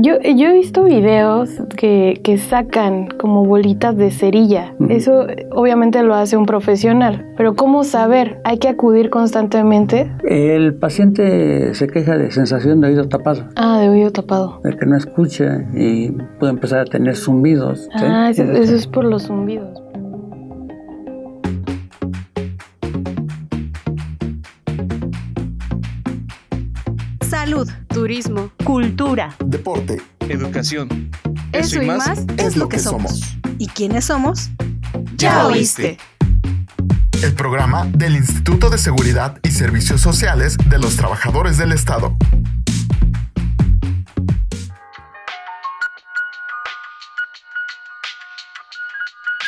Yo, yo he visto videos que, que sacan como bolitas de cerilla. Eso obviamente lo hace un profesional. Pero ¿cómo saber? ¿Hay que acudir constantemente? El paciente se queja de sensación de oído tapado. Ah, de oído tapado. De que no escucha y puede empezar a tener zumbidos. ¿sí? Ah, eso, eso es por los zumbidos. Salud, turismo, cultura, deporte, educación. Eso, y más, es lo que somos. ¿Y quiénes somos? Ya oíste. El programa del Instituto de Seguridad y Servicios Sociales de los Trabajadores del Estado.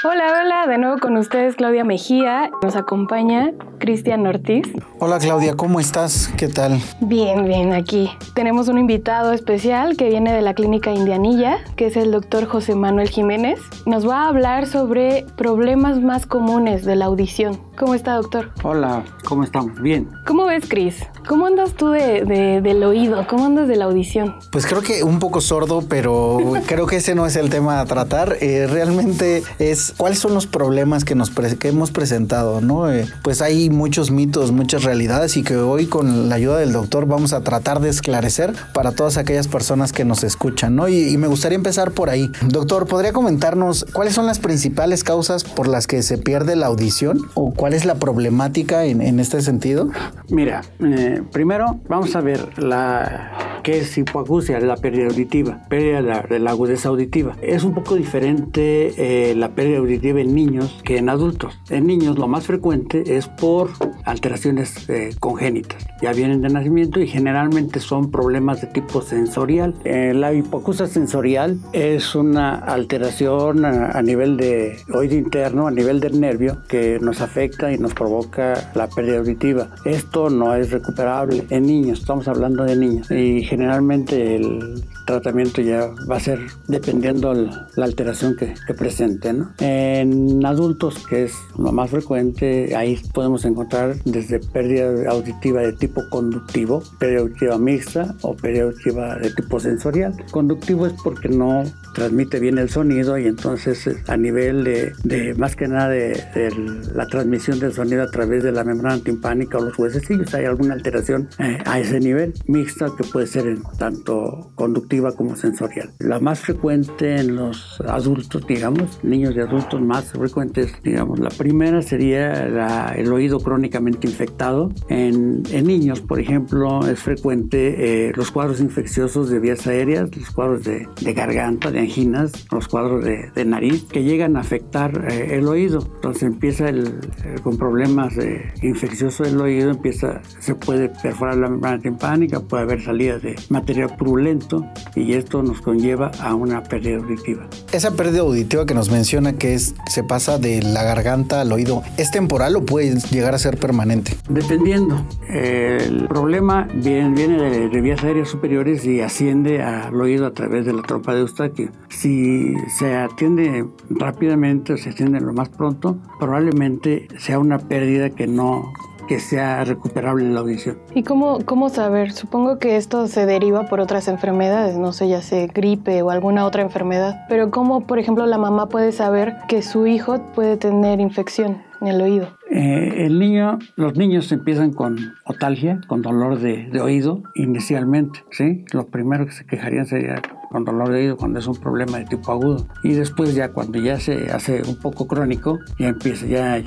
Hola, hola, de nuevo con ustedes Claudia Mejía. Nos acompaña Cristian Ortiz. Hola Claudia, ¿cómo estás? ¿Qué tal? Bien, bien, aquí. Tenemos un invitado especial que viene de la clínica Indianilla, que es el doctor José Manuel Jiménez. Nos va a hablar sobre problemas más comunes de la audición. ¿Cómo está, doctor? Hola, ¿cómo estamos? Bien. ¿Cómo ves, Cris? ¿Cómo andas tú de, de- del oído? ¿Cómo andas de la audición? Pues creo que un poco sordo, pero creo que ese no es el tema a tratar. Eh, realmente es cuáles son los problemas que, nos que hemos presentado, ¿no? Eh, pues hay muchos mitos, muchas realidades y que hoy con la ayuda del doctor vamos a tratar de esclarecer para todas aquellas personas que nos escuchan, ¿no? Y, me gustaría empezar por ahí. Doctor, ¿podría comentarnos cuáles son las principales causas por las que se pierde la audición o cuál es la problemática en, en este sentido? Mira, eh, primero vamos a ver la qué es hipoacusia, la pérdida auditiva, pérdida de la, de agudeza auditiva. Es un poco diferente eh, la pérdida auditiva en niños que en adultos. En niños lo más frecuente es por alteraciones eh, congénitas. Ya vienen de nacimiento y generalmente son problemas de tipo sensorial. Eh, la hipoacusia sensorial es una alteración a, a nivel de oído interno, a nivel del nervio, que nos afecta y nos provoca la pérdida auditiva. Esto no es recuperable en niños, estamos hablando de niños. Y generalmente el tratamiento ya va a ser dependiendo la alteración que, que presente. ¿no? En adultos, que es lo más frecuente, ahí podemos encontrar desde pérdida auditiva de tipo conductivo, pérdida auditiva mixta o pérdida auditiva de tipo sensorial. Conductivo es porque no transmite bien el sonido y entonces eh, a nivel de, de más que nada de, de la transmisión del sonido a través de la membrana timpánica o los huesecillos hay alguna alteración eh, a ese nivel mixta que puede ser en tanto conductiva como sensorial la más frecuente en los adultos digamos niños y adultos más frecuentes digamos. La primera sería la- el oído crónicamente infectado. En, en niños por ejemplo es frecuente eh, los cuadros infecciosos de vías aéreas los cuadros de, de garganta de anginas los cuadros de, de nariz que llegan a afectar eh, el oído. Entonces empieza el, el- con problemas de infeccioso del oído empieza se puede perforar la membrana timpánica puede haber salidas de material purulento y esto nos conlleva a una pérdida auditiva. Esa pérdida auditiva que nos menciona que es se pasa de la garganta al oído, ¿es temporal o puede llegar a ser permanente? Dependiendo. El problema viene, viene de, de vías aéreas superiores y asciende al oído a través de la trompa de Eustaquio. Si se atiende rápidamente o se atiende lo más pronto, probablemente sea una pérdida que no que sea recuperable la audición. ¿Y cómo, cómo saber? Supongo que esto se deriva por otras enfermedades, no sé, ya sea gripe o alguna otra enfermedad. Pero ¿cómo, por ejemplo, la mamá puede saber que su hijo puede tener infección en el oído? Eh, el niño, los niños empiezan con otalgia, con dolor de, de oído inicialmente, ¿sí? Lo primero que se quejarían sería con dolor de oído cuando es un problema de tipo agudo. Y después ya cuando ya se hace un poco crónico, ya empieza, ya,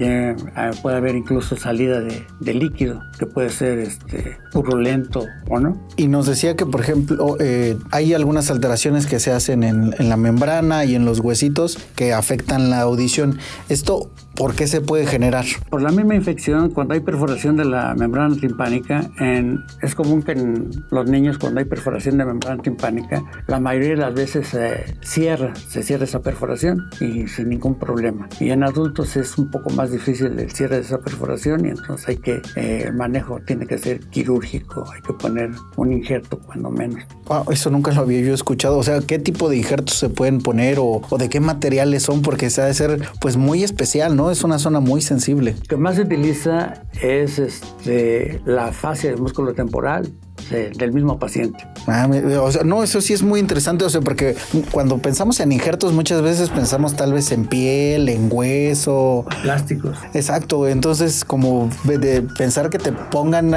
ah, puede haber incluso salida de, líquido, que puede ser este, purulento o no. Y nos decía que, por ejemplo, eh, hay algunas alteraciones que se hacen en, en la membrana y en los huesitos que afectan la audición. ¿Esto por qué se puede generar? Por la misma infección, cuando hay perforación de la membrana timpánica, en- es común que en los niños cuando hay perforación de membrana timpánica, la mayoría de las veces se cierra, se cierra esa perforación y sin ningún problema. Y en adultos es un poco más difícil el cierre de esa perforación y entonces hay que, eh, el manejo tiene que ser quirúrgico, hay que poner un injerto cuando menos. Wow, eso nunca lo había yo escuchado. O sea, ¿qué tipo de injertos se pueden poner o, o de qué materiales son? Porque se ha de ser pues muy especial, ¿no? Es una zona muy sensible. Lo que más se utiliza es este, la fascia del músculo temporal del mismo paciente. Ah, o sea, no, eso sí es muy interesante, o sea, porque cuando pensamos en injertos muchas veces pensamos tal vez en piel, en hueso. Plásticos. Exacto, entonces como de pensar que te pongan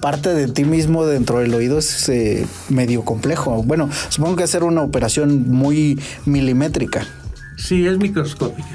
parte de ti mismo dentro del oído es eh, medio complejo. Bueno, supongo que hacer una operación muy milimétrica. Sí, es microscópica,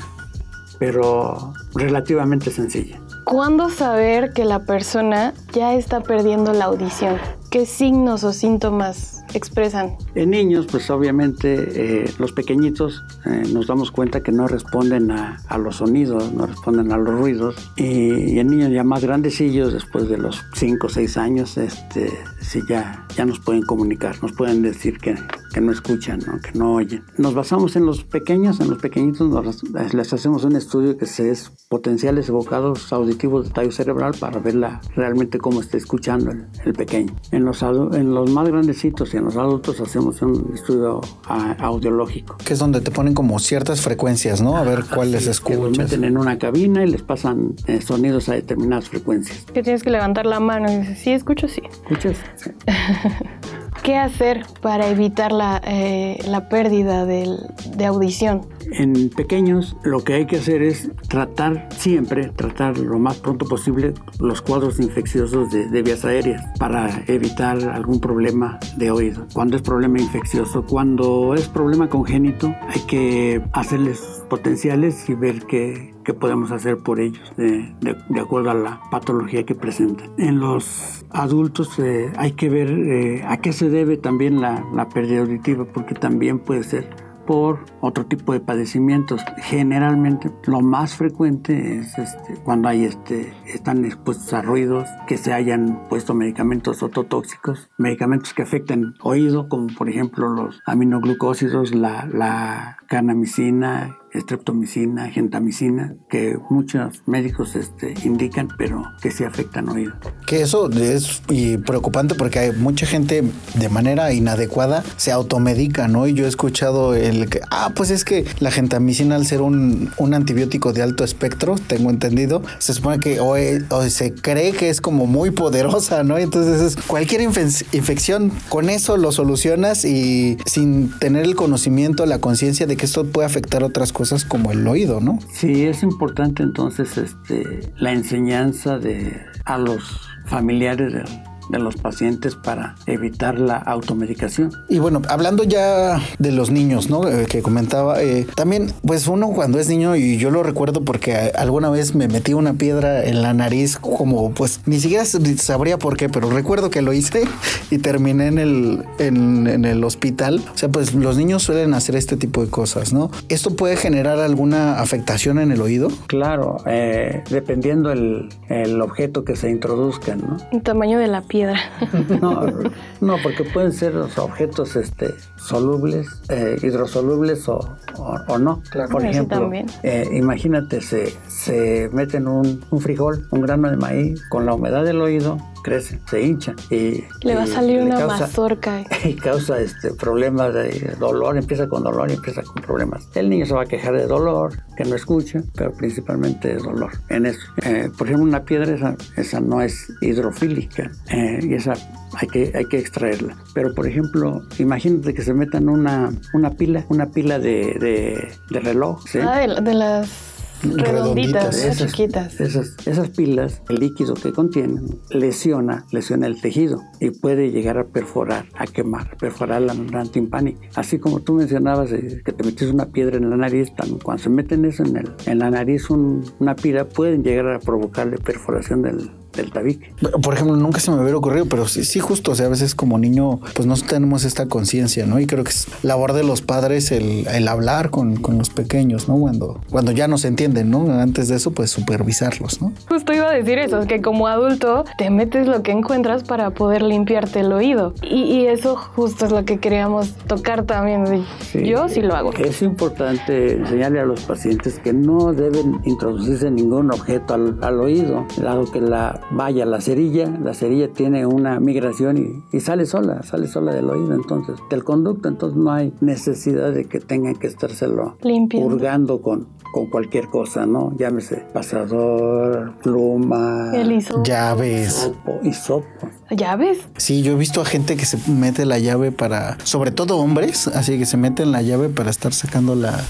pero relativamente sencilla. ¿Cuándo saber que la persona ya está perdiendo la audición? ¿Qué signos o síntomas expresan? En niños, pues obviamente eh, los pequeñitos eh, nos damos cuenta que no responden a, los sonidos, no responden a los ruidos. Y, en niños ya más grandecillos, después de los 5 o 6 años, este, sí ya, ya nos pueden comunicar, nos pueden decir que, que no escuchan, que no oyen. Nos basamos en los pequeños, en los pequeñitos les hacemos un estudio que se es potenciales evocados auditivos de tallo cerebral para ver realmente cómo está escuchando el, pequeño. En los, en los más grandecitos y en los adultos hacemos un estudio audiológico. Que es donde te ponen como ciertas frecuencias, ¿no? A ver cuáles escuchas. Que los meten en una cabina y les pasan eh, sonidos a determinadas frecuencias. Que tienes que levantar la mano y dices, sí, escucho, sí. ¿Escuchas? Sí. ¿Qué hacer para evitar la, eh, pérdida de audición? En pequeños lo que hay que hacer es tratar siempre, tratar lo más pronto posible los cuadros infecciosos de, vías aéreas para evitar algún problema de oído. Cuando es problema infeccioso, cuando es problema congénito, hay que hacerles potenciales y ver qué, podemos hacer por ellos de, acuerdo a la patología que presentan. En los adultos eh, hay que ver eh, a qué se debe también la, la pérdida auditiva, porque también puede ser por otro tipo de padecimientos. Generalmente lo más frecuente es este, cuando hay este, están expuestos a ruidos, que se hayan puesto medicamentos ototóxicos, medicamentos que afectan oído, como por ejemplo los aminoglucósidos, la, la canamicina, estreptomicina, gentamicina, que muchos médicos este, indican, pero que sí afectan oído. Que eso es preocupante porque hay mucha gente de manera inadecuada se automedica, ¿no? Y yo he escuchado el que, ah, pues es que la gentamicina al ser un, un antibiótico de alto espectro, tengo entendido, se supone que o, se cree que es como muy poderosa, ¿no? Entonces es cualquier infección, con eso lo solucionas y sin tener el conocimiento, la conciencia de que esto puede afectar otras cosas cosas como el oído, ¿no? Sí, es importante entonces este, la enseñanza de, a los familiares de de los pacientes para evitar la automedicación. Y bueno, hablando ya de los niños, ¿no? Eh, que comentaba, eh, también, pues uno cuando es niño, y yo lo recuerdo porque alguna vez me metí una piedra en la nariz, como pues ni siquiera sabría por qué, pero recuerdo que lo hice y terminé en el, en, el hospital. O sea, pues los niños suelen hacer este tipo de cosas, ¿no? ¿Esto puede generar alguna afectación en el oído? Claro, eh, dependiendo el, el objeto que se introduzca, ¿no? El tamaño de la piedra no, no, porque pueden ser los objetos este, solubles, eh, hidrosolubles o, o, no. Por ejemplo, eh, imagínate, se, se meten un, un frijol, un grano de maíz, con la humedad del oído, crece, se hincha y le va a salir una mazorca y causa este problemas de dolor, empieza con dolor y empieza con problemas. El niño se va a quejar de dolor, que no escucha, pero principalmente de dolor. En eso, eh, por ejemplo, una piedra esa, esa no es hidrofílica y esa hay que, hay que extraerla. Pero por ejemplo, imagínate que se metan una, una pila, una pila de, de, reloj. Ah, de las redonditas, esas, chiquitas. Esas, esas pilas, el líquido que contienen, lesiona, lesiona el tejido y puede llegar a perforar, a quemar, perforar la membrana timpánica. Así como tú mencionabas eh, que te metes una piedra en la nariz, cuando se meten eso en, el, en la nariz una pila, pueden llegar a provocarle perforación del, del tabique. Por ejemplo, nunca se me hubiera ocurrido, pero sí, sí justo, o sea, a veces como niño, pues no tenemos esta conciencia, ¿no? Y creo que es labor de los padres el, el hablar con, con, los pequeños, ¿no? Cuando, cuando ya no se entienden, ¿no? Antes de eso, pues supervisarlos, ¿no? Justo iba a decir eso, que como adulto te metes lo que encuentras para poder limpiarte el oído. Y, y eso justo es lo que queríamos tocar también. Yo sí lo hago. Es importante enseñarle a los pacientes que no deben introducirse ningún objeto al, al oído, dado que la vaya la cerilla, la cerilla tiene una migración y, sale sola, sale sola del oído, entonces, del conducto, entonces no hay necesidad de que tengan que estárselo purgando con, con cualquier cosa, ¿no? Llámese pasador, pluma, llaves, hisopo. ¿Llaves? Sí, yo he visto a gente que se mete la llave para, sobre todo hombres, así que se meten la llave para estar sacando la,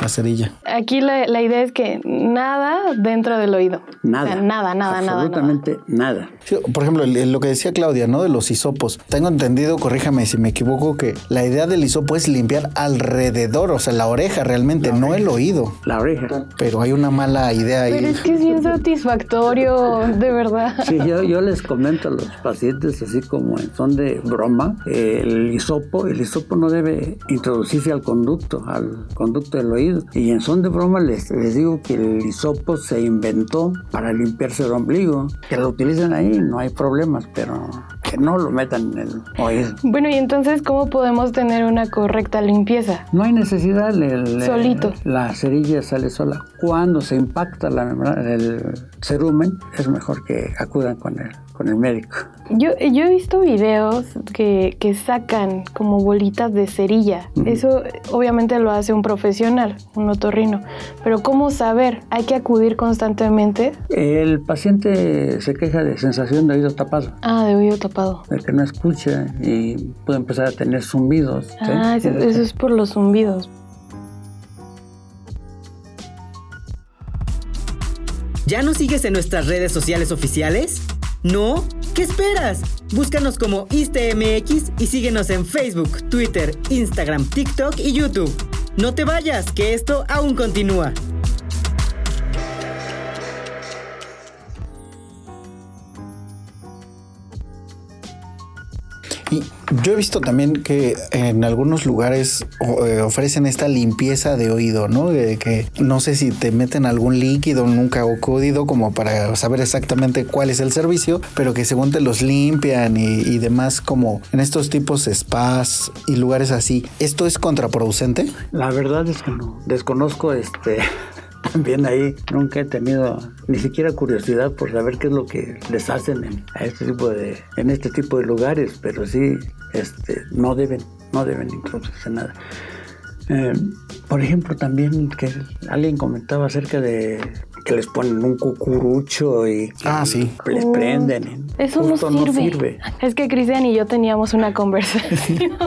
la cerilla. Aquí la, la, idea es que nada dentro del oído. Nada. nada, nada, absolutamente nada. por ejemplo, lo que decía Claudia, ¿no? De los hisopos. Tengo entendido, corríjame si me equivoco, que la idea del hisopo es limpiar alrededor, o sea, la oreja realmente, no el oído. La oreja. Pero hay una mala idea ahí. Pero es que es bien satisfactorio, de verdad. Sí, yo, yo les comento a los pacientes, así como en son de broma, el hisopo, el hisopo no debe introducirse al conducto, al conducto del oído y en son de broma les, les digo que el hisopo se inventó para limpiarse el ombligo. Que lo utilicen ahí, no hay problemas, pero que no lo metan en el oído. Bueno, y entonces, ¿cómo podemos tener una correcta limpieza? No hay necesidad. El, Solito. la cerilla sale sola. Cuando se impacta la membrana, el cerumen, es mejor que acudan con él con el médico. Yo, yo he visto videos que, que sacan como bolitas de cerilla. Eso obviamente lo hace un profesional, un otorrino. Pero ¿cómo saber? ¿Hay que acudir constantemente? El paciente se queja de sensación de oído tapado. Ah, de oído tapado. De que no escucha y puede empezar a tener zumbidos. Ah, eso es por los zumbidos. ¿Ya nos sigues en nuestras redes sociales oficiales? ¿No? ¿Qué esperas? Búscanos como ISTMX y síguenos en Facebook, Twitter, Instagram, TikTok y YouTube. No te vayas, que esto aún continúa. Yo he visto también que en algunos lugares eh, ofrecen esta limpieza de oído, ¿no? De que no sé si te meten algún líquido nunca o código como para saber exactamente cuál es el servicio, pero que según te los limpian y, demás como en estos tipos de spas y lugares así. ¿Esto es contraproducente? La verdad es que no. Desconozco este también ahí nunca he tenido ni siquiera curiosidad por saber qué es lo que les hacen en, este este tipo de lugares pero sí este no deben no deben introducirse nada eh, por ejemplo también que alguien comentaba acerca de que les ponen un cucurucho y ah, sí. les prenden. Eso no sirve. Es que Cristian y yo teníamos una conversación.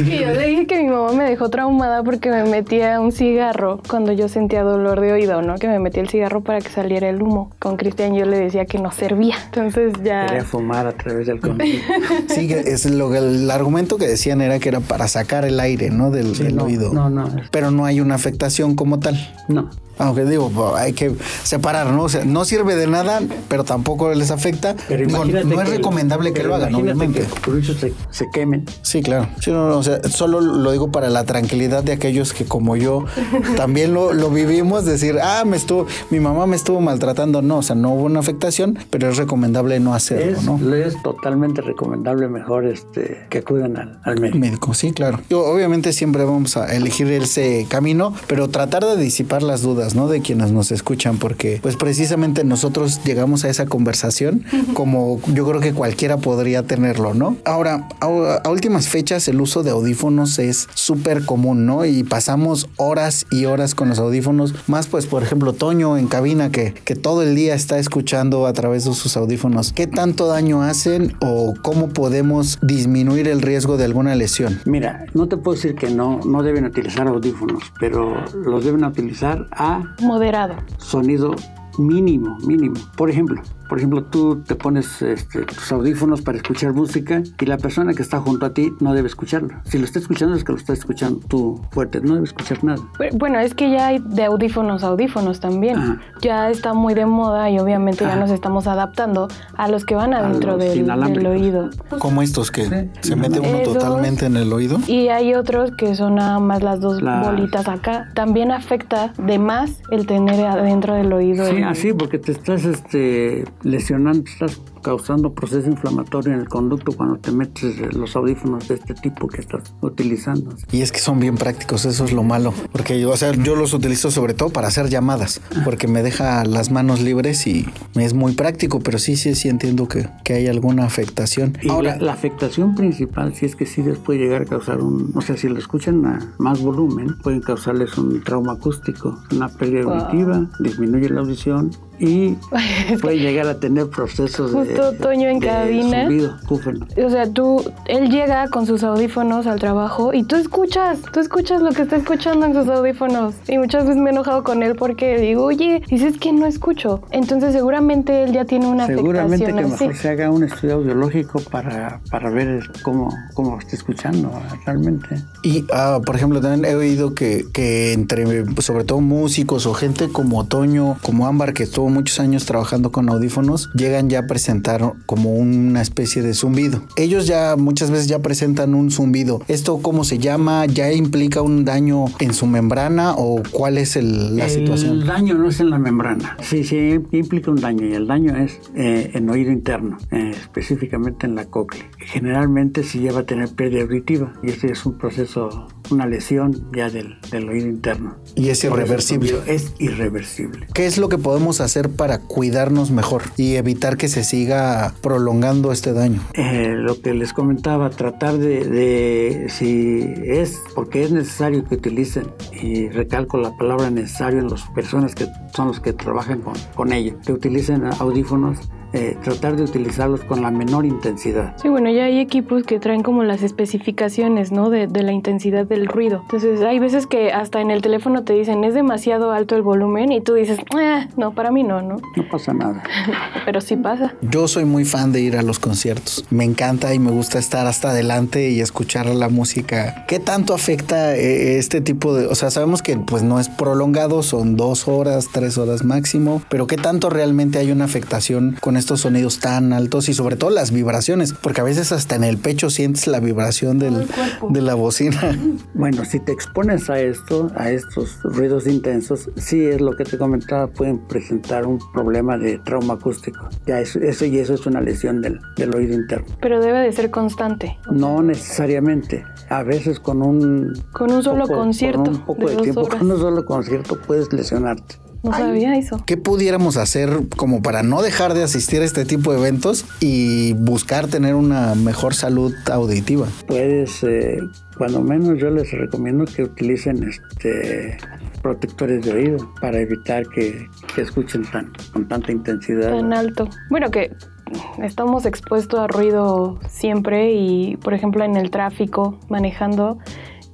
Y yo le dije que mi mamá me dejó traumada porque me metía un cigarro cuando yo sentía dolor de oído, ¿no? Que me metía el cigarro para que saliera el humo. Con Cristian yo le decía que no servía. Entonces ya... Quería fumar a través del Sí, es lo, el argumento que decían era que era para sacar el aire, ¿no? Del, oído. No, no. Pero no hay una afectación como tal. No. Aunque digo, hay que separar, ¿no? O sea, no sirve de nada, pero tampoco les afecta. Pero no es recomendable que lo hagan, obviamente. Que se, se, quemen. Sí, claro. o sea, solo lo digo para la tranquilidad de aquellos que como yo también lo, lo vivimos, decir, ah, me estuvo, mi mamá me estuvo maltratando. No, o sea, no hubo una afectación, pero es recomendable no hacerlo, es, ¿no? Es totalmente recomendable mejor este que acudan al, al médico. Médico, sí, claro. obviamente siempre vamos a elegir ese camino, pero tratar de disipar las dudas ¿no? De quienes nos escuchan, porque pues precisamente nosotros llegamos a esa conversación como yo creo que cualquiera podría tenerlo, ¿no? Ahora, a, últimas fechas el uso de audífonos es súper común, ¿no? Y pasamos horas y horas con los audífonos, más pues por ejemplo Toño en cabina que, que todo el día está escuchando a través de sus audífonos. ¿Qué tanto daño hacen o cómo podemos disminuir el riesgo de alguna lesión? Mira, no te puedo decir que no, no deben utilizar audífonos, pero los deben utilizar a Moderado. Sonido mínimo, mínimo. Por ejemplo, por ejemplo, tú te pones este, tus audífonos para escuchar música y la persona que está junto a ti no debe escucharlo. Si lo está escuchando es que lo está escuchando tú fuerte, no debe escuchar nada. Bueno, es que ya hay de audífonos a audífonos también. Ya está muy de moda y obviamente ya nos estamos adaptando a los que van adentro del, oído. Como estos que se mete uno totalmente en el oído. Y hay otros que son nada más las dos bolitas acá. También afecta de más el tener adentro del oído. Sí, así porque te estás este lesionando, estás causando proceso inflamatorio en el conducto cuando te metes los audífonos de este tipo que estás utilizando. Y es que son bien prácticos, eso es lo malo, porque yo, o sea, yo los utilizo sobre todo para hacer llamadas, porque me deja las manos libres y es muy práctico, pero sí, sí, sí entiendo que, que hay alguna afectación. Y Ahora, la, afectación principal, si es que sí les puede llegar a causar un, o sea, si lo escuchan a más volumen, pueden causarles un trauma acústico, una pérdida auditiva, disminuye la audición y puede llegar a tener procesos Justo de, Toño en cabina. o sea, tú, él llega con sus audífonos al trabajo y tú escuchas, tú escuchas lo que está escuchando en sus audífonos. Y muchas veces me he enojado con él porque digo, oye, dices que no escucho. Entonces seguramente él ya tiene una seguramente afectación. que mejor se haga un estudio audiológico para, para ver cómo, cómo está escuchando realmente. Y, ah, por ejemplo, también he oído que, que entre, sobre todo músicos o gente como Toño, como Ámbar, que estuvo muchos años trabajando con audífonos, llegan ya a presentar como una especie de zumbido. Ellos ya muchas veces ya presentan un zumbido. ¿Esto cómo se llama? ¿Ya implica un daño en su membrana o cuál es la situación? El daño no es en la membrana. Sí, sí, implica un daño y el daño es eh, en oído interno, eh, específicamente en la cóclea. Generalmente se lleva a tener pérdida auditiva y este es un proceso, una lesión ya del, del oído interno. Y es irreversible. Es irreversible. ¿Qué es lo que podemos hacer para cuidarnos mejor y evitar que se siga prolongando este daño? Eh, lo que les comentaba, tratar de, si es porque es necesario que utilicen, y recalco la palabra necesario en las personas que son los que trabajan con, con ello, que utilicen audífonos eh, tratar de utilizarlos con la menor intensidad. Sí, bueno, ya hay equipos que traen como las especificaciones, ¿no? De, de, la intensidad del ruido. Entonces, hay veces que hasta en el teléfono te dicen es demasiado alto el volumen y tú dices, eh, no, para mí no, ¿no? No pasa nada. Pero sí pasa. Yo soy muy fan de ir a los conciertos. Me encanta y me gusta estar hasta adelante y escuchar la música. ¿Qué tanto afecta eh, este tipo de, o sea, sabemos que pues no es prolongado, son dos horas, tres horas máximo, pero qué tanto realmente hay una afectación con estos sonidos tan altos y sobre todo las vibraciones, porque a veces hasta en el pecho sientes la vibración del, de la bocina. Bueno, si te expones a esto, a estos ruidos intensos, sí es lo que te comentaba, pueden presentar un problema de trauma acústico. Ya eso, eso y eso es una lesión del, del oído interno. Pero debe de ser constante. No necesariamente. A veces con un... Con un solo concierto. Con un poco de, de tiempo, horas. con un solo concierto puedes lesionarte. No sabía eso. ¿Qué pudiéramos hacer como para no dejar de asistir a este tipo de eventos y buscar tener una mejor salud auditiva? Puedes, eh, cuando menos yo les recomiendo que utilicen este protectores de oído para evitar que, que escuchen tan, con tanta intensidad. Tan alto. Bueno, que estamos expuestos a ruido siempre y, por ejemplo, en el tráfico, manejando,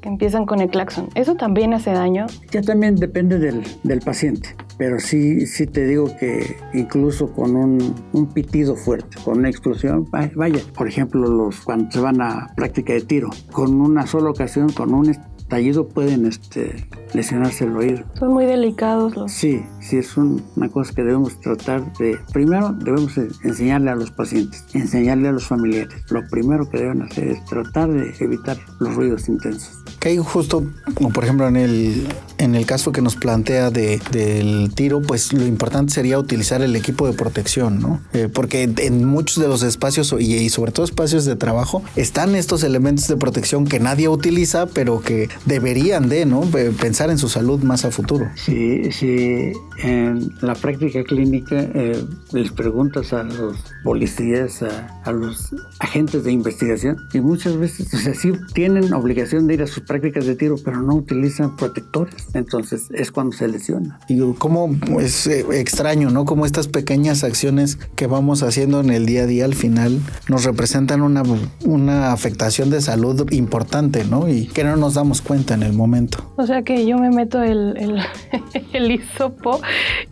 empiezan con el claxon. ¿Eso también hace daño? Ya también depende del, del paciente, pero sí, sí te digo que incluso con un, un, pitido fuerte, con una explosión, vaya, por ejemplo, los cuando se van a práctica de tiro, con una sola ocasión, con un estallido pueden este, lesionarse el oído. Son muy delicados los. Sí, sí, es un, una cosa que debemos tratar de. Primero, debemos enseñarle a los pacientes, enseñarle a los familiares. Lo primero que deben hacer es tratar de evitar los ruidos intensos. Que justo, como por ejemplo en el, en el caso que nos plantea de, del tiro, pues lo importante sería utilizar el equipo de protección, ¿no? Eh, porque en muchos de los espacios y, y sobre todo espacios de trabajo están estos elementos de protección que nadie utiliza, pero que deberían de, ¿no? Pensar en su salud más a futuro. Sí, sí. En la práctica clínica eh, les preguntas a los policías, a, a, los agentes de investigación, y muchas veces, o sea, sí tienen obligación de ir a sus prácticas de tiro, pero no utilizan protectores. Entonces es cuando se lesiona. Y cómo es eh, extraño, ¿no? Como estas pequeñas acciones que vamos haciendo en el día a día al final nos representan una, una afectación de salud importante, ¿no? Y que no nos damos cuenta en el momento. O sea que yo me meto el, el, el hisopo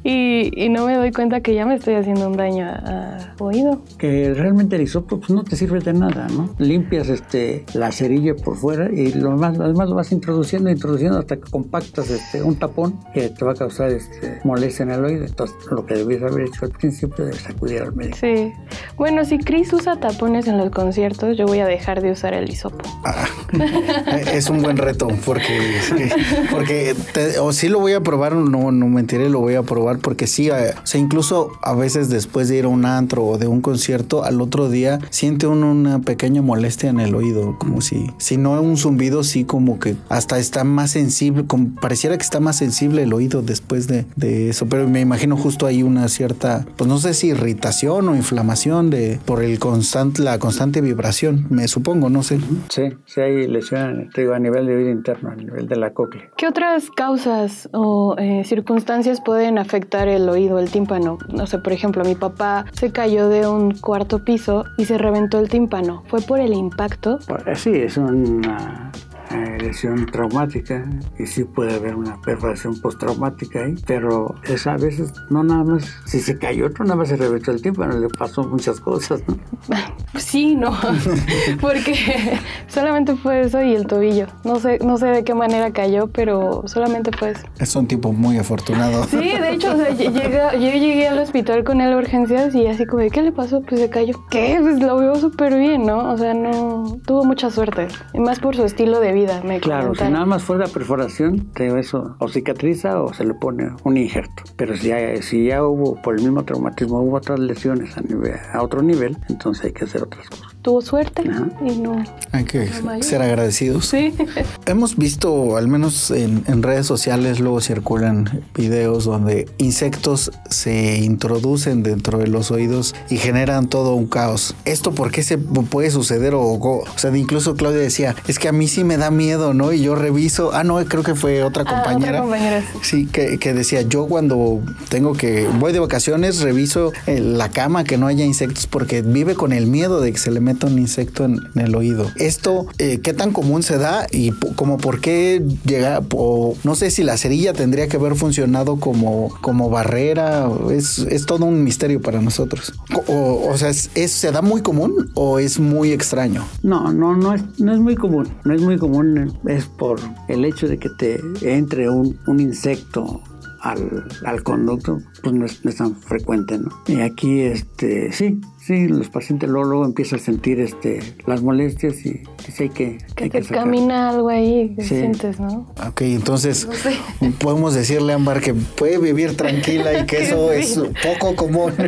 y, y, no me doy cuenta que ya me estoy haciendo un daño a, a oído. Que realmente el hisopo pues, no te sirve de nada, ¿no? Limpias este, la cerilla por fuera y lo más, además lo vas introduciendo, introduciendo hasta que compactas este, un tapón que te va a causar este, molestia en el oído. Entonces, lo que debes haber hecho al principio es acudir al médico. Sí. Bueno, si Chris usa tapones en los conciertos, yo voy a dejar de usar el hisopo. Ah, es un buen reto porque, porque o sí lo voy a probar, no, no mentiré, lo voy a probar porque sí, eh, o sea, incluso a veces después de ir a un antro o de un concierto, al otro día siente uno una pequeña molestia en el oído, como si, si no un zumbido, sí como que hasta está más sensible, como pareciera que está más sensible el oído después de, de eso, pero me imagino justo ahí una cierta, pues no sé si irritación o inflamación de por el constante, la constante vibración, me supongo, no sé. Sí, sí hay lesión a nivel de oído interno, a nivel de la cóclea. ¿Qué otras causas o eh, circunstancias pueden afectar el oído, el tímpano? No sé, por ejemplo, mi papá se cayó de un cuarto piso y se reventó el tímpano. ¿Fue por el impacto? Pues, sí, es una eh, lesión traumática y sí puede haber una perforación postraumática ahí, pero es a veces no nada más, si se cayó otro, nada más se reventó el tímpano, le pasó muchas cosas, ¿no? Sí, no, porque solamente fue eso y el tobillo. No sé, no sé de qué manera cayó, pero solamente fue eso. Es un tipo muy afortunado. Sí, de hecho, o sea, yo llegué al hospital con él a urgencias y así como, ¿qué le pasó? Pues se cayó. ¿Qué? Pues lo vio súper bien, ¿no? O sea, no, tuvo mucha suerte. Y más por su estilo de vida, me Claro, si nada más fuera perforación, eso o cicatriza o se le pone un injerto. Pero si ya, si ya hubo, por el mismo traumatismo, hubo otras lesiones a, nivel, a otro nivel, entonces hay que hacer otras cosas. Tuvo suerte y no. Hay que ser agradecidos. Sí. Hemos visto, al menos en, en redes sociales, luego circulan videos donde insectos se introducen dentro de los oídos y generan todo un caos. ¿Esto por qué se puede suceder? O, o sea, incluso Claudia decía, es que a mí sí me da miedo, ¿no? Y yo reviso, ah, no, creo que fue otra compañera. Ah, otra compañera. Sí, que, que, decía, yo cuando tengo que, voy de vacaciones, reviso eh, la cama, que no haya insectos, porque vive con el miedo de que se le meta un insecto en, el oído. Esto, eh, ¿qué tan común se da? Y como por qué llega, o no sé si la cerilla tendría que haber funcionado como, como barrera, es, es todo un misterio para nosotros. O, sea, ¿es, ¿se da muy común o es muy extraño? No, no, no es, no es muy común, no es muy común es por el hecho de que te entre un, un insecto al, al, conducto, pues no es, tan frecuente, ¿no? Y aquí, este, sí, sí, los pacientes luego, luego empiezan a sentir este, las molestias y dice hay que... Que te camina algo ahí que sientes, ¿no? Ok, entonces podemos decirle a Ambar que puede vivir tranquila y que eso es poco común.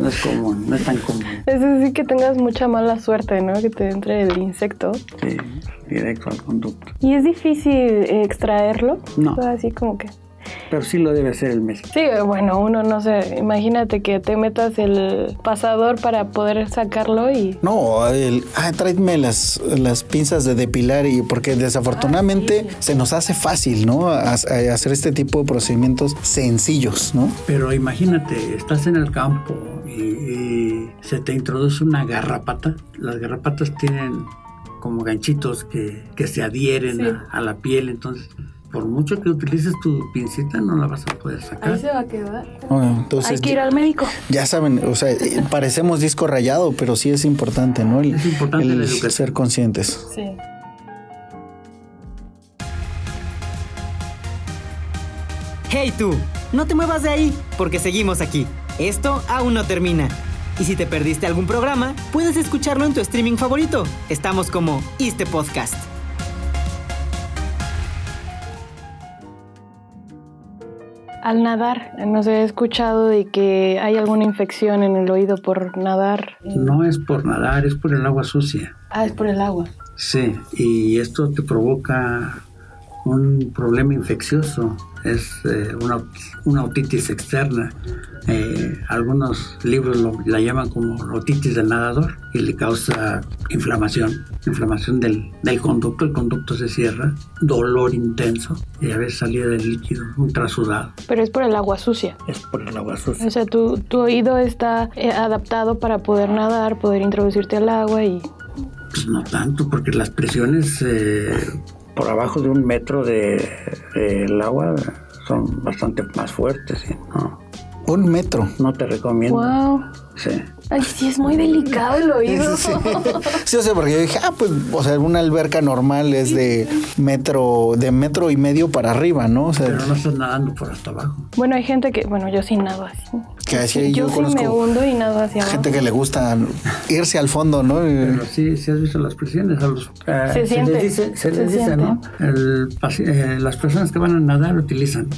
No es, común, no es tan común. Es decir, que tengas mucha mala suerte, ¿no? Que te entre el insecto. Sí, directo al conducto. ¿Y es difícil extraerlo? No. así como que... Pero sí lo debe hacer el médico. Sí, bueno, uno no sé, imagínate que te metas el pasador para poder sacarlo y... No, el, ah, tráeme las, las pinzas de depilar y porque desafortunadamente ah, se nos hace fácil, ¿no? hacer este tipo de procedimientos sencillos, ¿no? Pero imagínate, estás en el campo y, se te introduce una garrapata. Las garrapatas tienen como ganchitos que, que se adhieren a, a la piel, entonces por mucho que utilices tu pincita, no la vas a poder sacar. Ahí se va a quedar. entonces, Hay que ir al médico. Ya saben, o sea, eh, parecemos disco rayado, pero sí es importante, ¿no? es importante el, ser conscientes. Sí. Hey tú, no te muevas de ahí, porque seguimos aquí. Esto aún no termina. Y si te perdiste algún programa, puedes escucharlo en tu streaming favorito. Estamos como Este Podcast. Al nadar, nos he escuchado de que hay alguna infección en el oído por nadar. No es por nadar, es por el agua sucia. Ah, es por el agua. Sí, y esto te provoca un problema infeccioso, es eh, una, una, otitis externa. Eh, algunos libros lo, la llaman como otitis del nadador y le causa inflamación, inflamación del, del conducto, el conducto se cierra, dolor intenso y a veces salida del líquido, un trasudado. Pero es por el agua sucia. Es por el agua sucia. O sea, tu, tu oído está eh, adaptado para poder nadar, poder introducirte al agua y... Pues no tanto, porque las presiones por abajo de un metro del de, agua son bastante más fuertes. ¿no? Un metro. No te recomiendo. Wow. Sí. Ay, sí, es muy delicado el oído. Sí. sí, o sea, porque yo dije, ah, pues, o sea, una alberca normal es de metro, de metro y medio para arriba, ¿no? O sea, Pero no estás nadando por hasta abajo. Bueno, hay gente que, bueno, yo sí nado así. que así yo yo, sí conozco me hundo y nado hacia abajo. gente que le gusta irse al fondo, ¿no? Pero sí, sí has visto las presiones. A los, eh, Se siente, les dice, se, se les dice, siente. ¿no? El eh, las personas que van a nadar utilizan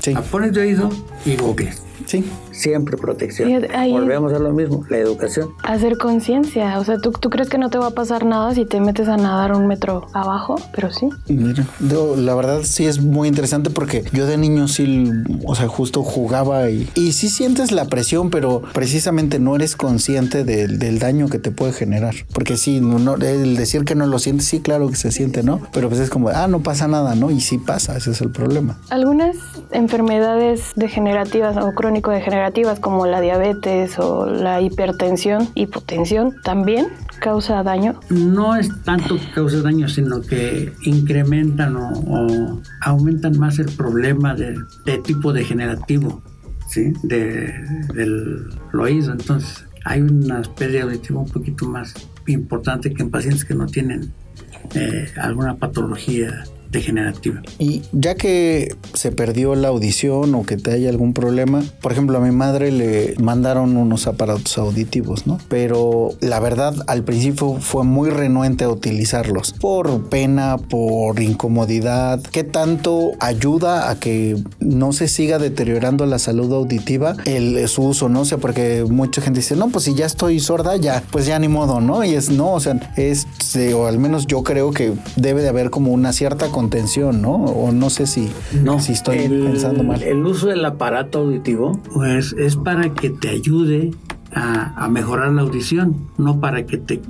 Sí. tapones de oído y gogles. Sí. Siempre protección. Ahí- Volvemos a lo mismo, la educación. Hacer conciencia. O sea, ¿tú, tú crees que no te va a pasar nada si te metes a nadar un metro abajo, pero sí. Mira, yo, la verdad sí es muy interesante porque yo de niño sí, o sea, justo jugaba y, y sí sientes la presión, pero precisamente no eres consciente del, del daño que te puede generar. Porque sí, no- el decir que no lo sientes, sí, claro que se siente, ¿no? Pero pues es como, ah, no pasa nada, ¿no? Y sí pasa, ese es el problema. Algunas enfermedades degenerativas o crónico-degenerativas como la diabetes o la hipertensión, hipotensión, también causa daño. No es tanto que cause daño, sino que incrementan o, aumentan más el problema de, de tipo degenerativo, ¿sí? De, del oído. Entonces, hay una pérdida auditiva un poquito más importante que en pacientes que no tienen eh, alguna patología degenerativa. Y ya que se perdió la audición o que te haya algún problema, por ejemplo, a mi madre le mandaron unos aparatos auditivos, ¿no? Pero la verdad, al principio fue muy renuente a utilizarlos por pena, por incomodidad. ¿Qué tanto ayuda a que no se siga deteriorando la salud auditiva el su uso, no? O sea, porque mucha gente dice, no, pues si ya estoy sorda, ya, pues ya ni modo, ¿no? Y es no, o sea, es, eh, o al menos yo creo que debe de haber como una cierta contención, ¿no? O no sé si, si estoy el- pensando mal. El uso del aparato auditivo pues, es para que te ayude a, a mejorar la audición, no para que te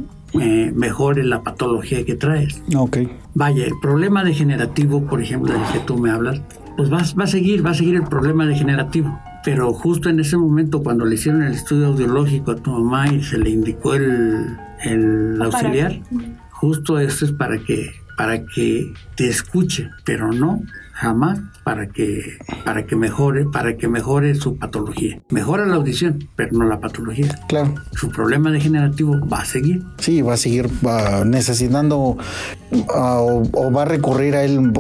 eh, mejore la patología que traes. Ok. Vaya, el problema degenerativo, por ejemplo, del que tú me hablas, pues va, va a seguir, va a seguir el problema degenerativo. Pero justo en ese momento, cuando le hicieron el estudio audiológico a tu mamá y se le indicó el, el auxiliar, justo esto es para que, para que te escuche, pero no jamás para que, para que mejore, para que mejore su patología. Mejora la audición, pero no la patología. Claro. Su problema degenerativo va a seguir. Sí, va a seguir necesitando ah, o, o va a recurrir a él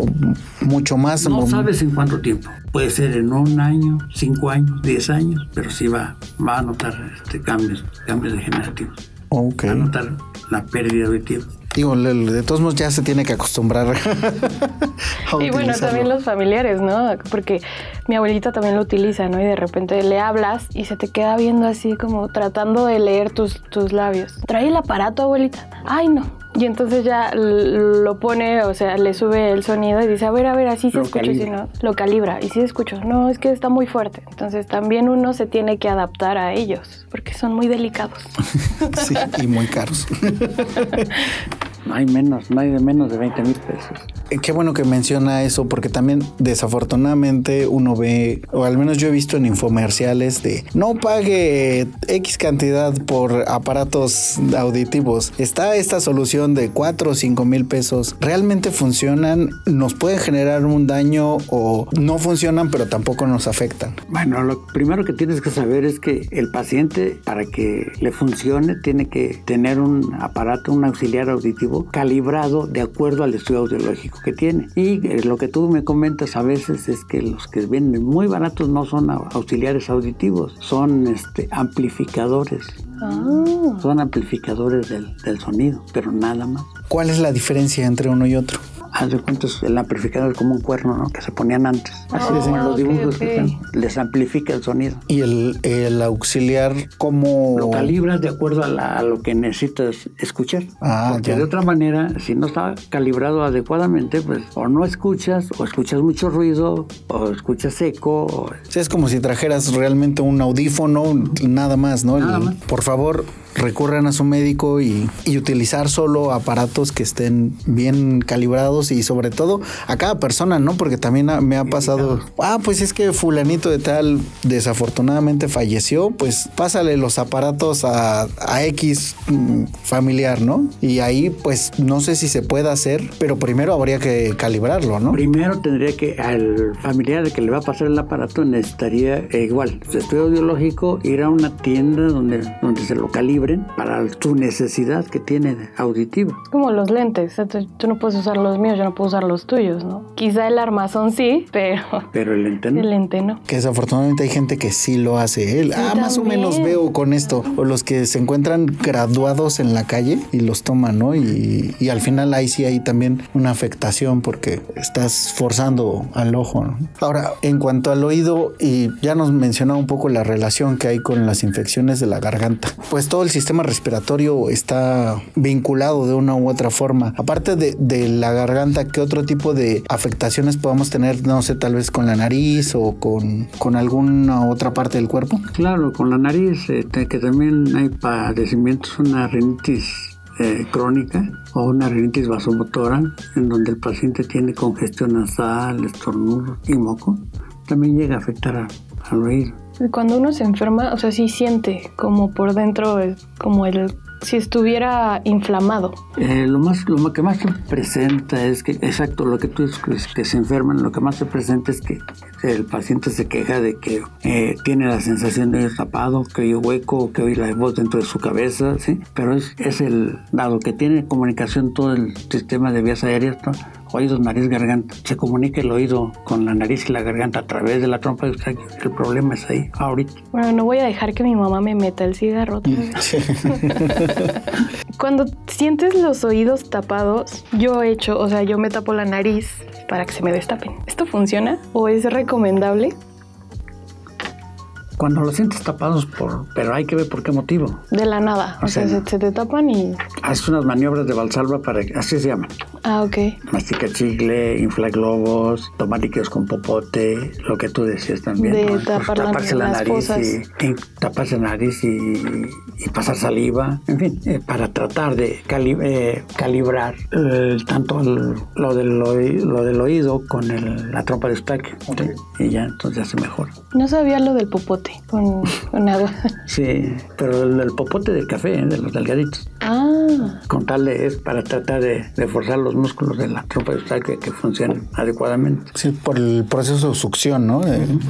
mucho más. No sabes en cuánto tiempo. Puede ser en un año, cinco años, diez años, pero sí va, va a notar este, cambios, cambios degenerativos. Ok. Va a notar la pérdida auditiva. Digo, de todos modos ya se tiene que acostumbrar. a Y bueno, también los familiares, ¿no? Porque mi abuelita también lo utiliza, ¿no? Y de repente le hablas y se te queda viendo así como tratando de leer tus, tus labios. Trae el aparato, abuelita. Ay, no. Y entonces ya lo pone, o sea, le sube el sonido y dice, a ver, a ver, así se Lo escucha, y si calibra. no, lo calibra. Y si escucho, no, es que está muy fuerte. Entonces también uno se tiene que adaptar a ellos, porque son muy delicados. Sí, y muy caros. No hay menos, no hay de menos de 20 mil pesos. Eh, Qué bueno que menciona eso, porque también desafortunadamente uno ve, o al menos yo he visto en infomerciales de no pague X cantidad por aparatos auditivos. Está esta solución de 4 o 5 mil pesos. ¿Realmente funcionan? ¿Nos pueden generar un daño o no funcionan, pero tampoco nos afectan? Bueno, lo primero que tienes que saber es que el paciente, para que le funcione, tiene que tener un aparato, un auxiliar auditivo calibrado de acuerdo al estudio audiológico que tiene. Y eh, lo que tú me comentas a veces es que los que vienen muy baratos no son au- auxiliares auditivos, son este, amplificadores. Ah. Son amplificadores del, del sonido, pero nada más. ¿Cuál es la diferencia entre uno y otro? Haz de cuenta, el amplificador es como un cuerno, ¿no? Que se ponían antes. Así Oh, como los dibujos que ok. están, les amplifica el sonido. Y el, el auxiliar, ¿cómo? Lo calibras de acuerdo a, la- a lo que necesitas escuchar. Ah, Porque ya. de otra manera, si no está calibrado adecuadamente, pues o no escuchas, o escuchas mucho ruido, o escuchas seco. o- Sí, es como si trajeras realmente un audífono, nada más, ¿no? Nada El- más. Por favor, recurran a su médico y, y utilizar solo aparatos que estén bien calibrados y sobre todo a cada persona, ¿no? Porque también me ha pasado, ah, pues es que fulanito de tal desafortunadamente falleció, pues pásale los aparatos a, a X mm, familiar, ¿no? Y ahí pues no sé si se puede hacer, pero primero habría que calibrarlo, ¿no? Primero tendría que al familiar que le va a pasar el aparato necesitaría eh, igual, estudio audiológico, ir a una tienda donde, donde se lo calibren para su necesidad que tiene auditiva. Como los lentes, tú no puedes usar los míos, yo no puedo usar los tuyos, ¿no? Quizá el armazón sí, pero... Pero el lente no. El lente no. Que desafortunadamente hay gente que sí lo hace. Él, ah, más o menos veo con esto. O los que se encuentran graduados en la calle y los toman, ¿no? Y, y al final ahí sí hay también una afectación porque estás forzando al ojo. ¿no? Ahora, en cuanto al oído, y ya nos mencionaba un poco la relación que hay con las infecciones de la garganta. Pues todo el sistema respiratorio está vinculado de una u otra forma. Aparte de, la garganta, ¿qué otro tipo de afectaciones podemos tener? No sé, tal vez con la nariz o con, alguna otra parte del cuerpo. Claro, con la nariz, eh, que también hay padecimientos, una rinitis eh, crónica o una rinitis vasomotora, en donde el paciente tiene congestión nasal, estornudo y moco, también llega a afectar al oído. Cuando uno se enferma, o sea, sí siente como por dentro, como el si estuviera inflamado. Eh, lo más, lo que más se presenta es que, exacto, lo que tú dices, que se enferman, lo que más se presenta es que el paciente se queja de que eh, tiene la sensación de tapado, que oye hueco, que oye la voz dentro de su cabeza, ¿sí? Pero es, es el, dado que tiene comunicación todo el sistema de vías aéreas, ¿no? oídos, nariz, garganta. Se comunica el oído con la nariz y la garganta a través de la trompa de El problema es ahí, ahorita. Bueno, no voy a dejar que mi mamá me meta el cigarro. Cuando sientes los oídos tapados, yo he hecho, o sea, yo me tapo la nariz para que se me destapen. ¿Esto funciona o es recomendable? Cuando lo sientes tapados, por, pero hay que ver por qué motivo. De la nada. O, sea, se, te tapan y. Haces unas maniobras de valsalva para. Así se llaman. Ah, ok. Mastica chicle, infla globos, tomar líquidos con popote, lo que tú decías también. De tapar taparse la, nariz y, taparse la nariz y, pasar saliva. En fin, eh, para tratar de eh, calibrar tanto lo, del oído, lo del oído con la trompa de estaque. Y ya entonces ya se mejora. No sabía lo del popote con, agua. Sí, pero el, popote del café, ¿eh? de los delgaditos. Ah. Con tal de, es para tratar de, forzar los músculos de la trompa de que, que funcionen adecuadamente. Sí, por el proceso de succión, ¿no?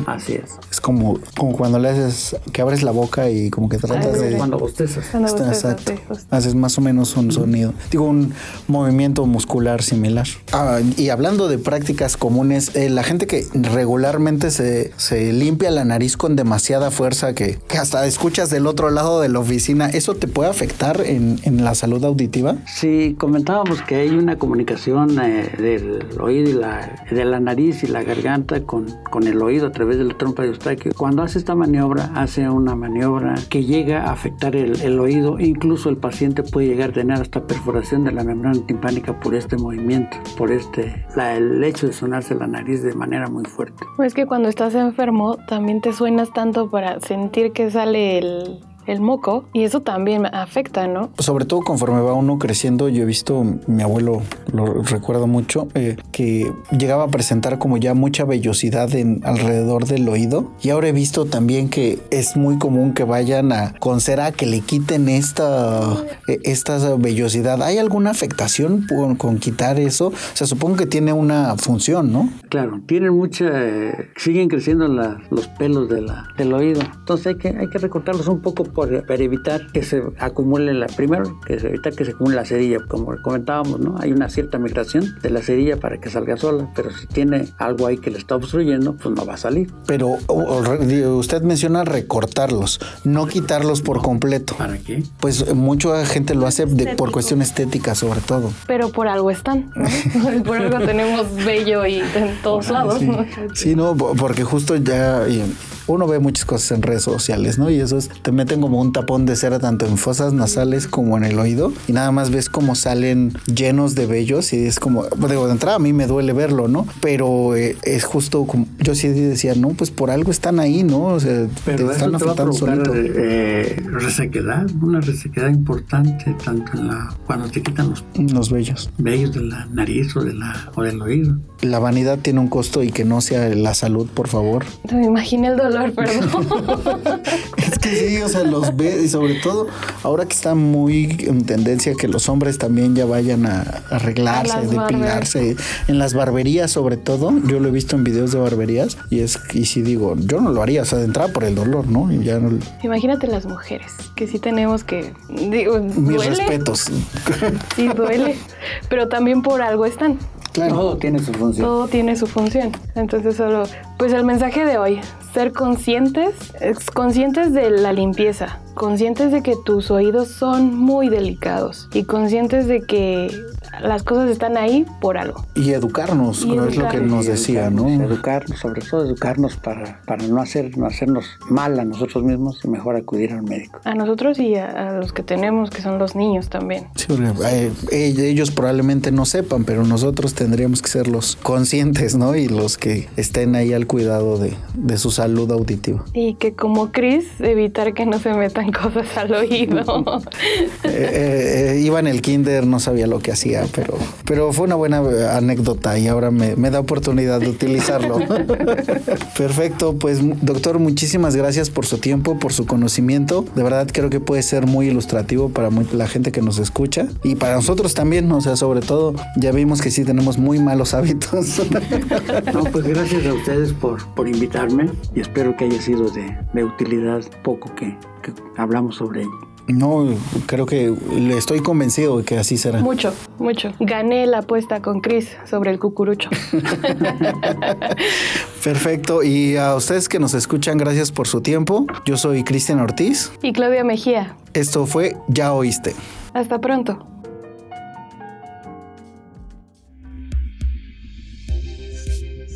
Así es. Es como, como cuando le haces, que abres la boca y como que tratas de... Cuando bostezas. Cuando exacto. Haces más o menos un sonido. Digo, un movimiento muscular similar. Ah, y hablando de prácticas comunes, eh, la gente que regularmente se, se limpia la nariz con demasiada fuerza que, hasta escuchas del otro lado de la oficina, ¿eso te puede afectar en, la salud auditiva? Sí, comentábamos que hay una comunicación eh, del oído y la, de la nariz y la garganta con, con el oído a través de la trompa de Eustaquio. Cuando hace esta maniobra, hace una maniobra que llega a afectar el, el oído, incluso el paciente puede llegar a tener hasta perforación de la membrana timpánica por este movimiento, por este, la, el hecho de sonarse la nariz de manera muy fuerte. Es que cuando estás enfermo también te suenas tan para sentir que sale el, el moco y eso también afecta, ¿no? Sobre todo conforme va uno creciendo, yo he visto, mi abuelo lo recuerdo mucho, eh, que llegaba a presentar como ya mucha vellosidad en alrededor del oído y ahora he visto también que es muy común que vayan a con cera que le quiten esta, eh, esta vellosidad. ¿Hay alguna afectación con, quitar eso? O sea, supongo que tiene una función, ¿no? Claro, tienen mucha, eh, siguen creciendo los pelos de la, del oído, entonces hay que, hay que recortarlos un poco para evitar que se acumule la, primero, que se evita que se acumule la cerilla, como comentábamos, ¿no? Hay una cierta migración de la cerilla para que salga sola, pero si tiene algo ahí que le está obstruyendo, pues no va a salir. Pero usted menciona recortarlos, no quitarlos por completo. ¿Para qué? Pues mucha gente lo hace por cuestión estética sobre todo. Pero por algo están, por algo tenemos bello y en todos lados. Sí. sí, no, porque justo ya uno ve muchas cosas en redes sociales, ¿no? Y eso es, te meten como un tapón de cera tanto en fosas nasales como en el oído y nada más ves cómo salen llenos de vellos y es como, digo, de entrada a mí me duele verlo, ¿no? Pero eh, es justo como, yo sí decía, no, pues por algo están ahí, ¿no? O sea, Pero te están eso te va a afectando provocar solito. eh, resequedad, una resequedad importante tanto en la cuando te quitan los Los vellos. vellos de la nariz o de la o del oído. La vanidad tiene un costo y que no sea la salud, por favor. Me imagina el dolor, perdón. Es que sí, o sea, los ve y sobre todo ahora que está muy en tendencia que los hombres también ya vayan a arreglarse, A depilarse. En las barberías sobre todo, yo lo he visto en videos de barberías y es y si digo, yo no lo haría, o sea, de entrada por el dolor, ¿no? Y ya no, Imagínate las mujeres, que sí tenemos que... Digo, mis duele, respetos. sí duele, pero también por algo están. Claro. Todo tiene su función. Todo tiene su función. Entonces solo, pues el mensaje de hoy, ser conscientes, es conscientes de la limpieza, conscientes de que tus oídos son muy delicados y conscientes de que las cosas están ahí por algo. Y educarnos, Y ¿no? es lo que educarnos. nos decía, ¿no? Educarnos, sobre todo educarnos para, para no, hacer, no hacernos mal a nosotros mismos y mejor acudir al médico. A nosotros y a, a los que tenemos, que son los niños también. Sí, porque, eh, eh, ellos probablemente no sepan, pero nosotros tendríamos que ser los conscientes, ¿no? Y los que estén ahí al cuidado de, de su salud auditiva. Y que como Chris, evitar que no se metan cosas al oído. Eh, eh, eh, iba en el kinder, no sabía lo que hacía, pero, pero fue una buena eh, anécdota y ahora me, me da oportunidad de utilizarlo. Perfecto, pues doctor, muchísimas gracias por su tiempo, por su conocimiento. De verdad creo que puede ser muy ilustrativo para muy- la gente que nos escucha y para nosotros también, o sea, sobre todo ya vimos que sí tenemos muy malos hábitos. No, pues gracias a ustedes por, por invitarme y espero que haya sido de, de utilidad poco que, que hablamos sobre ello. No, creo que le estoy convencido de que así será. mucho, mucho. Gané la apuesta con Chris sobre el cucurucho. Perfecto, y a ustedes que nos escuchan, gracias por su tiempo. Yo soy Cristian Ortiz. y Claudia Mejía. Esto fue Ya Oíste. Hasta pronto.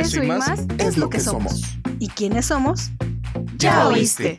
Eso y más es lo que somos. ¿Y quiénes somos? Ya oíste.